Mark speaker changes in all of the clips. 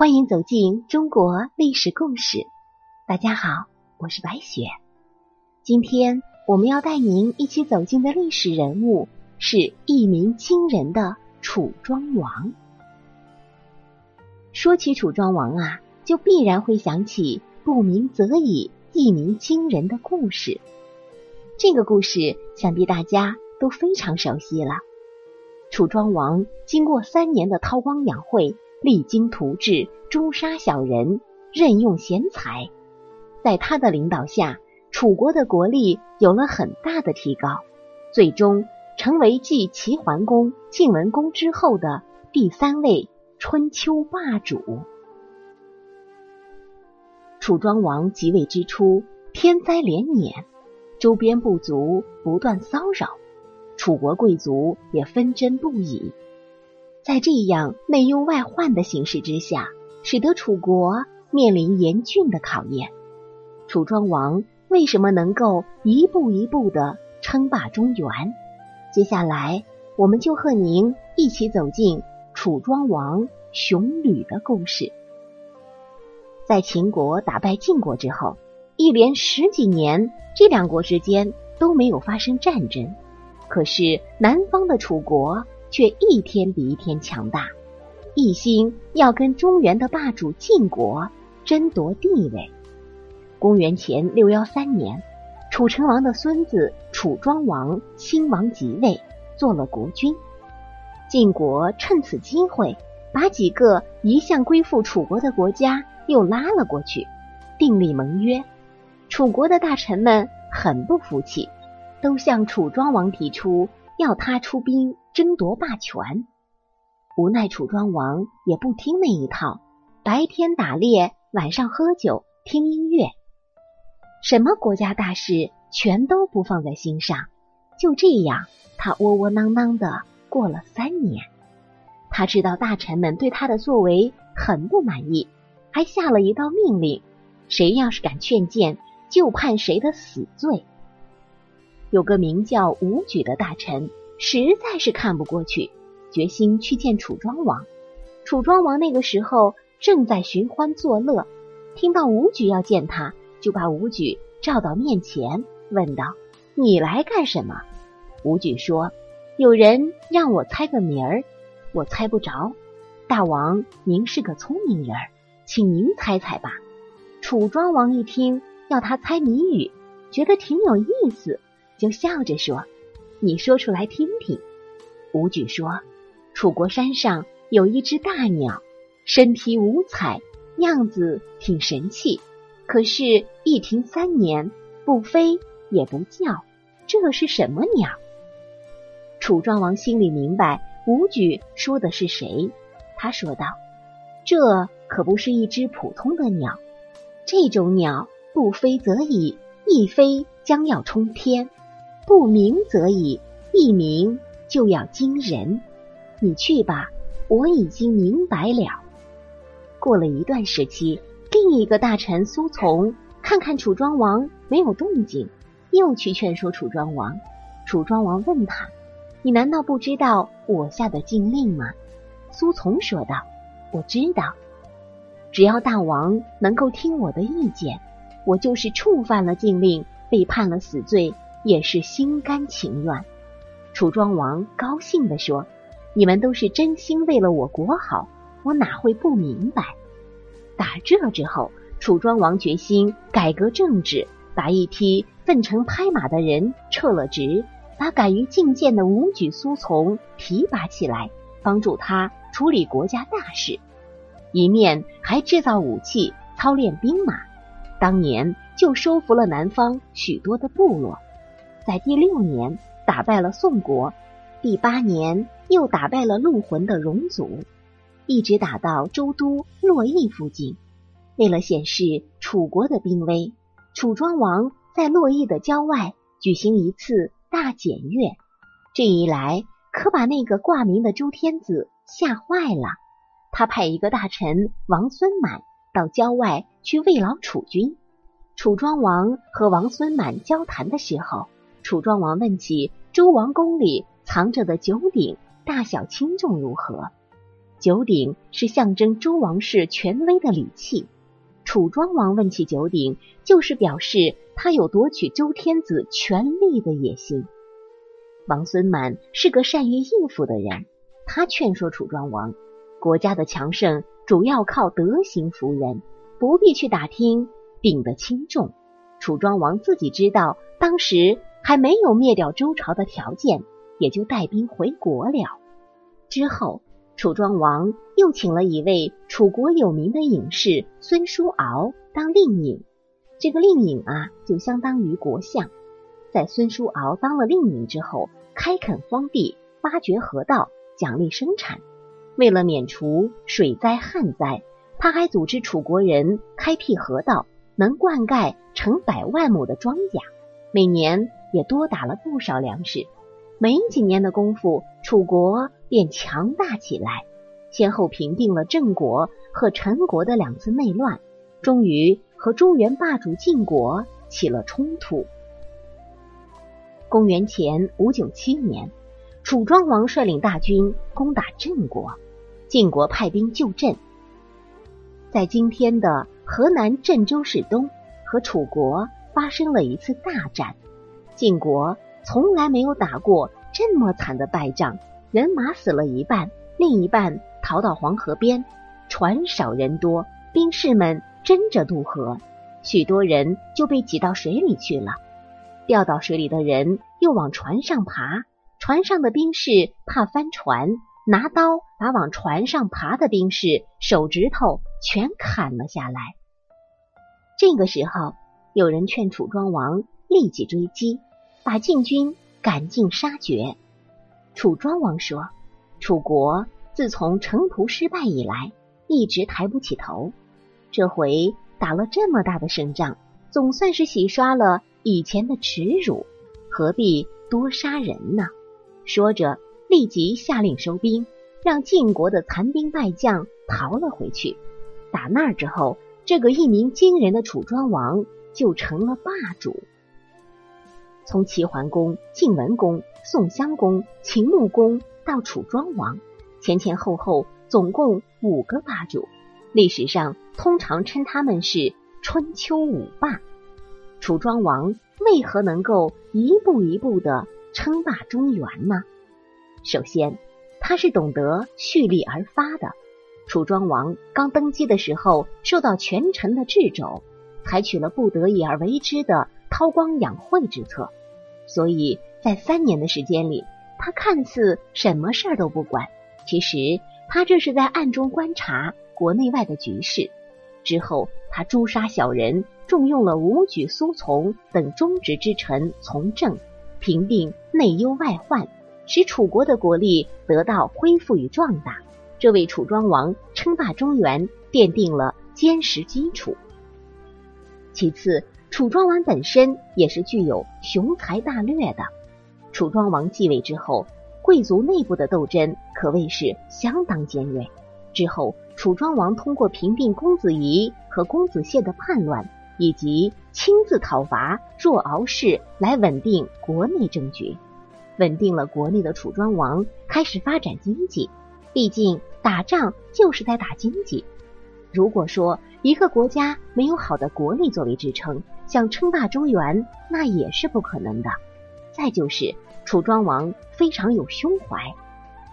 Speaker 1: 欢迎走进中国历史故事。大家好，我是白雪。今天我们要带您一起走进的历史人物是一鸣惊人的楚庄王。说起楚庄王啊，就必然会想起“不鸣则已，一鸣惊人”的故事。这个故事想必大家都非常熟悉了。楚庄王经过三年的韬光养晦。励精图治，诛杀小人，任用贤才，在他的领导下，楚国的国力有了很大的提高，最终成为继齐桓公、晋文公之后的第三位春秋霸主。楚庄王即位之初，天灾连年，周边部族不断骚扰，楚国贵族也纷争不已。在这样内忧外患的形势之下，使得楚国面临严峻的考验。楚庄王为什么能够一步一步的称霸中原？接下来，我们就和您一起走进楚庄王雄吕的故事。在秦国打败晋国之后，一连十几年，这两国之间都没有发生战争。可是南方的楚国。却一天比一天强大，一心要跟中原的霸主晋国争夺地位。公元前六幺三年，楚成王的孙子楚庄王亲王即位，做了国君。晋国趁此机会，把几个一向归附楚国的国家又拉了过去，订立盟约。楚国的大臣们很不服气，都向楚庄王提出要他出兵。争夺霸权，无奈楚庄王也不听那一套，白天打猎，晚上喝酒听音乐，什么国家大事全都不放在心上。就这样，他窝窝囊囊的过了三年。他知道大臣们对他的作为很不满意，还下了一道命令：谁要是敢劝谏，就判谁的死罪。有个名叫武举的大臣。实在是看不过去，决心去见楚庄王。楚庄王那个时候正在寻欢作乐，听到武举要见他，就把武举召到面前，问道：“你来干什么？”武举说：“有人让我猜个谜儿，我猜不着。大王您是个聪明人，请您猜猜吧。”楚庄王一听要他猜谜语，觉得挺有意思，就笑着说。你说出来听听。武举说：“楚国山上有一只大鸟，身披五彩，样子挺神气。可是，一停三年，不飞也不叫，这是什么鸟？”楚庄王心里明白，武举说的是谁。他说道：“这可不是一只普通的鸟，这种鸟不飞则已，一飞将要冲天。”不鸣则已，一鸣就要惊人。你去吧，我已经明白了。过了一段时期，另一个大臣苏从看看楚庄王没有动静，又去劝说楚庄王。楚庄王问他：“你难道不知道我下的禁令吗？”苏从说道：“我知道，只要大王能够听我的意见，我就是触犯了禁令，被判了死罪。”也是心甘情愿。楚庄王高兴地说：“你们都是真心为了我国好，我哪会不明白？”打这之后，楚庄王决心改革政治，把一批奉承拍马的人撤了职，把敢于进谏的武举、苏从提拔起来，帮助他处理国家大事，一面还制造武器、操练兵马。当年就收服了南方许多的部落。在第六年打败了宋国，第八年又打败了陆浑的戎族，一直打到周都洛邑附近。为了显示楚国的兵威，楚庄王在洛邑的郊外举行一次大检阅。这一来，可把那个挂名的周天子吓坏了。他派一个大臣王孙满到郊外去慰劳楚军。楚庄王和王孙满交谈的时候。楚庄王问起周王宫里藏着的九鼎大小轻重如何？九鼎是象征周王室权威的礼器。楚庄王问起九鼎，就是表示他有夺取周天子权力的野心。王孙满是个善于应付的人，他劝说楚庄王，国家的强盛主要靠德行服人，不必去打听鼎的轻重。楚庄王自己知道，当时还没有灭掉周朝的条件，也就带兵回国了。之后。楚庄王又请了一位楚国有名的隐士孙叔敖当令尹，这个令尹啊，就相当于国相。在孙叔敖当了令尹之后，开垦荒地，挖掘河道，奖励生产。为了免除水灾旱灾，他还组织楚国人开辟河道，能灌溉成百万亩的庄稼，每年也多打了不少粮食。没几年的功夫，楚国便强大起来，先后平定了郑国和陈国的两次内乱，终于和中原霸主晋国起了冲突。公元前五九七年，楚庄王率领大军攻打郑国，晋国派兵救郑，在今天的河南郑州市东和楚国发生了一次大战，晋国。从来没有打过这么惨的败仗，人马死了一半，另一半逃到黄河边，船少人多，兵士们争着渡河，许多人就被挤到水里去了。掉到水里的人又往船上爬，船上的兵士怕翻船，拿刀把往船上爬的兵士手指头全砍了下来。这个时候，有人劝楚庄王立即追击。把晋军赶尽杀绝。楚庄王说：“楚国自从城濮失败以来，一直抬不起头。这回打了这么大的胜仗，总算是洗刷了以前的耻辱，何必多杀人呢？”说着，立即下令收兵，让晋国的残兵败将逃了回去。打那儿之后，这个一鸣惊人的楚庄王就成了霸主。从齐桓公、晋文公、宋襄公、秦穆公到楚庄王，前前后后总共五个霸主。历史上通常称他们是春秋五霸。楚庄王为何能够一步一步的称霸中原呢？首先，他是懂得蓄力而发的。楚庄王刚登基的时候，受到权臣的掣肘，采取了不得已而为之的韬光养晦之策。所以在三年的时间里，他看似什么事儿都不管，其实他这是在暗中观察国内外的局势。之后，他诛杀小人，重用了武举、苏从等忠直之臣从政，平定内忧外患，使楚国的国力得到恢复与壮大，这为楚庄王称霸中原奠定了坚实基础。其次。楚庄王本身也是具有雄才大略的。楚庄王继位之后，贵族内部的斗争可谓是相当尖锐。之后，楚庄王通过平定公子仪和公子燮的叛乱，以及亲自讨伐若敖氏，来稳定国内政局。稳定了国内的楚庄王开始发展经济，毕竟打仗就是在打经济。如果说一个国家没有好的国力作为支撑，想称霸中原，那也是不可能的。再就是楚庄王非常有胸怀，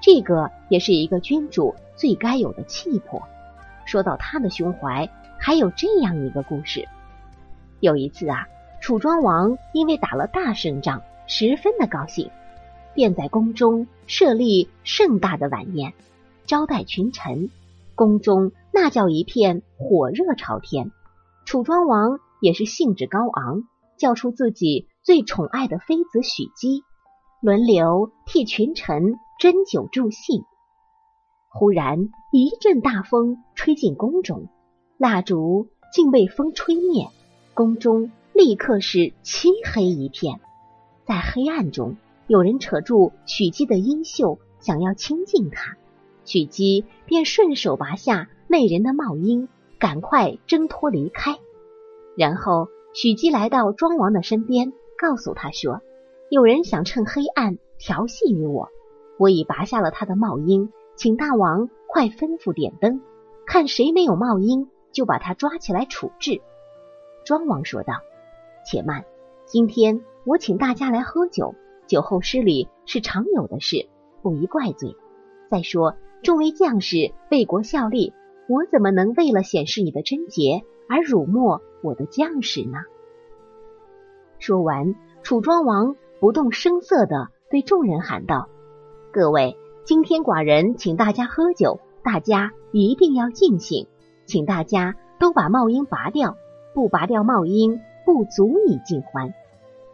Speaker 1: 这个也是一个君主最该有的气魄。说到他的胸怀，还有这样一个故事：有一次啊，楚庄王因为打了大胜仗，十分的高兴，便在宫中设立盛大的晚宴，招待群臣。宫中那叫一片火热朝天。楚庄王。也是兴致高昂，叫出自己最宠爱的妃子许姬，轮流替群臣斟酒助兴。忽然一阵大风吹进宫中，蜡烛竟被风吹灭，宫中立刻是漆黑一片。在黑暗中，有人扯住许姬的衣袖，想要亲近她，许姬便顺手拔下那人的帽缨，赶快挣脱离开。然后，许姬来到庄王的身边，告诉他说：“有人想趁黑暗调戏于我，我已拔下了他的帽缨，请大王快吩咐点灯，看谁没有冒音，就把他抓起来处置。庄王说道：“且慢，今天我请大家来喝酒，酒后失礼是常有的事，不宜怪罪。再说，众位将士为国效力，我怎么能为了显示你的贞洁而辱没我的将士呢？”说完，楚庄王不动声色的对众人喊道：“各位，今天寡人请大家喝酒，大家一定要尽兴，请大家都把帽缨拔掉，不拔掉帽缨，不足以尽欢。”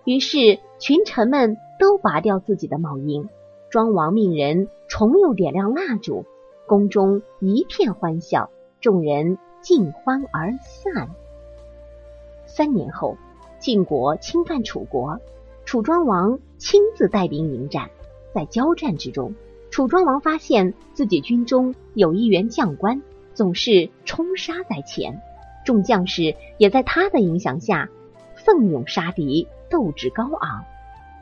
Speaker 1: 于是群臣们都拔掉自己的帽缨。庄王命人重又点亮蜡烛，宫中一片欢笑，众人尽欢而散。三年后。晋国侵犯楚国，楚庄王亲自带兵迎战。在交战之中，楚庄王发现自己军中有一员将官总是冲杀在前，众将士也在他的影响下奋勇杀敌，斗志高昂。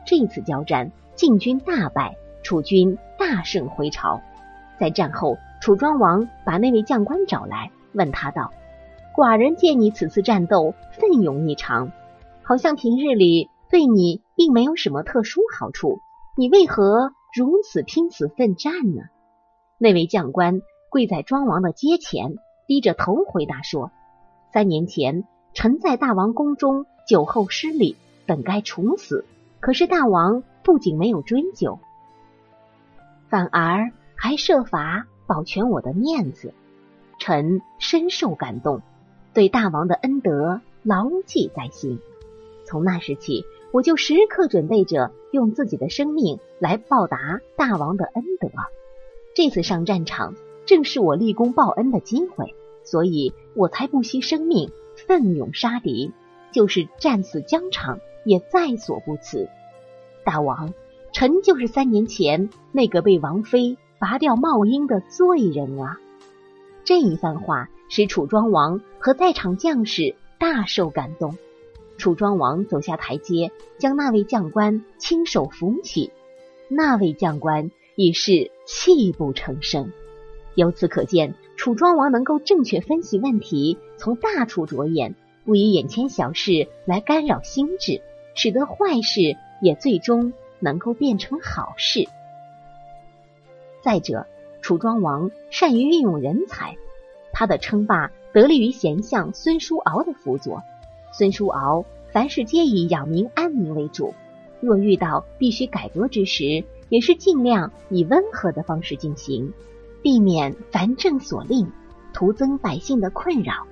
Speaker 1: 这次交战，晋军大败，楚军大胜回朝。在战后，楚庄王把那位将官找来，问他道：“寡人见你此次战斗奋勇异常。”好像平日里对你并没有什么特殊好处，你为何如此拼死奋战呢？那位将官跪在庄王的阶前，低着头回答说：“三年前，臣在大王宫中酒后失礼，本该处死，可是大王不仅没有追究，反而还设法保全我的面子，臣深受感动，对大王的恩德牢记在心。”从那时起，我就时刻准备着用自己的生命来报答大王的恩德。这次上战场正是我立功报恩的机会，所以我才不惜生命奋勇杀敌，就是战死疆场也在所不辞。大王，臣就是三年前那个被王妃拔掉帽缨的罪人啊！这一番话使楚庄王和在场将士大受感动。楚庄王走下台阶，将那位将官亲手扶起。那位将官已是泣不成声。由此可见，楚庄王能够正确分析问题，从大处着眼，不以眼前小事来干扰心智，使得坏事也最终能够变成好事。再者，楚庄王善于运用人才，他的称霸得力于贤相孙叔敖的辅佐。孙叔敖凡事皆以养民安民为主，若遇到必须改革之时，也是尽量以温和的方式进行，避免烦政所令，徒增百姓的困扰。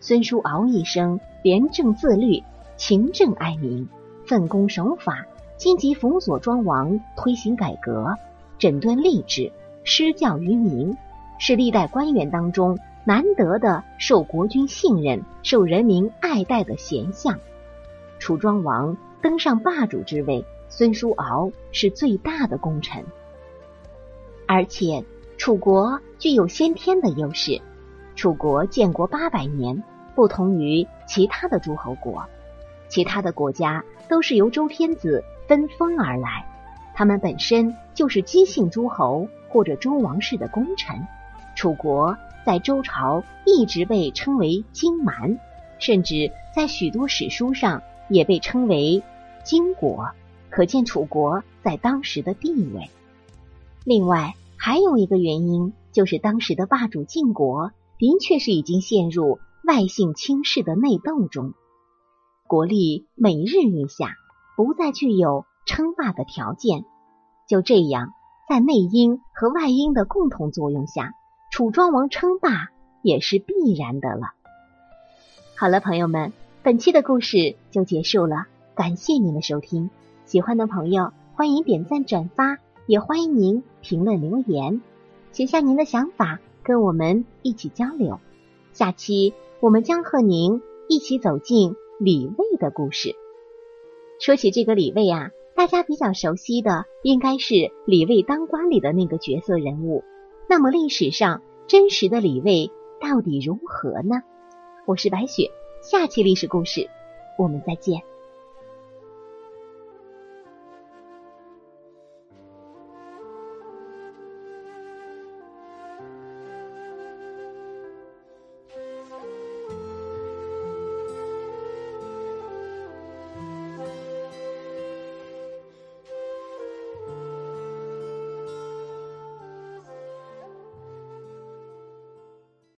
Speaker 1: 孙叔敖一生廉政自律，勤政爱民，奉公守法，积极辅佐庄王推行改革，整顿吏治，施教于民，是历代官员当中。难得的受国君信任、受人民爱戴的贤相，楚庄王登上霸主之位，孙叔敖是最大的功臣。而且楚国具有先天的优势，楚国建国八百年，不同于其他的诸侯国，其他的国家都是由周天子分封而来，他们本身就是姬姓诸侯或者周王室的功臣，楚国。在周朝一直被称为荆蛮，甚至在许多史书上也被称为荆国，可见楚国在当时的地位。另外还有一个原因，就是当时的霸主晋国的确是已经陷入外姓轻视的内斗中，国力每日愈下，不再具有称霸的条件。就这样，在内因和外因的共同作用下。楚庄王称霸也是必然的了。好了，朋友们，本期的故事就结束了，感谢您的收听。喜欢的朋友欢迎点赞转发，也欢迎您评论留言，写下您的想法，跟我们一起交流。下期我们将和您一起走进李卫的故事。说起这个李卫啊，大家比较熟悉的应该是李卫当官里的那个角色人物。那么历史上真实的李卫到底如何呢？我是白雪，下期历史故事我们再见。